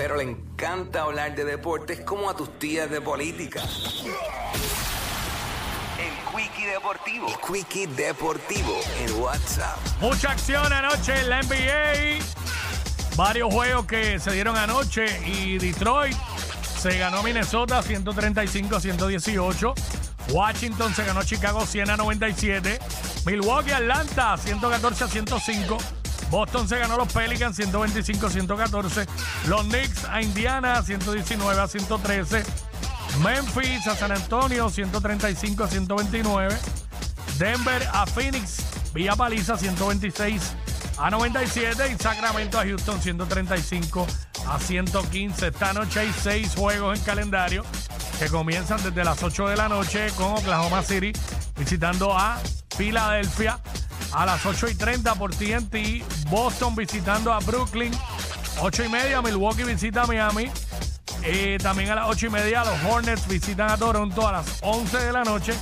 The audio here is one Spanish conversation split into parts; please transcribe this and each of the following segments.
Pero le encanta hablar de deportes como a tus tías de política. El Quickie Deportivo. El Quickie Deportivo en WhatsApp. Mucha acción anoche en la NBA. Varios juegos que se dieron anoche y Detroit se ganó Minnesota 135-118. Washington se ganó Chicago 100 a 97. Milwaukee Atlanta 114 a 105. Boston se ganó los Pelicans 125 a 114. Los Knicks a Indiana 119 a 113. Memphis a San Antonio 135 a 129. Denver a Phoenix, Villa Paliza 126 a 97 y Sacramento a Houston 135 a 115. Esta noche hay seis juegos en calendario que comienzan desde las 8 de la noche con Oklahoma City visitando a Filadelfia a las 8 y 30 por TNT. Boston visitando a Brooklyn. 8 y media Milwaukee visita a Miami. Eh, también a las 8 y media los Hornets visitan a Toronto a las 11 de la noche.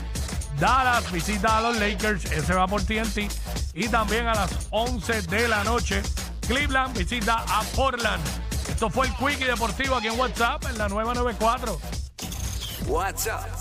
Dallas visita a los Lakers, ese va por TNT. Y también a las 11 de la noche, Cleveland visita a Portland. Esto fue el Quickie Deportivo aquí en WhatsApp, en la nueva 94. WhatsApp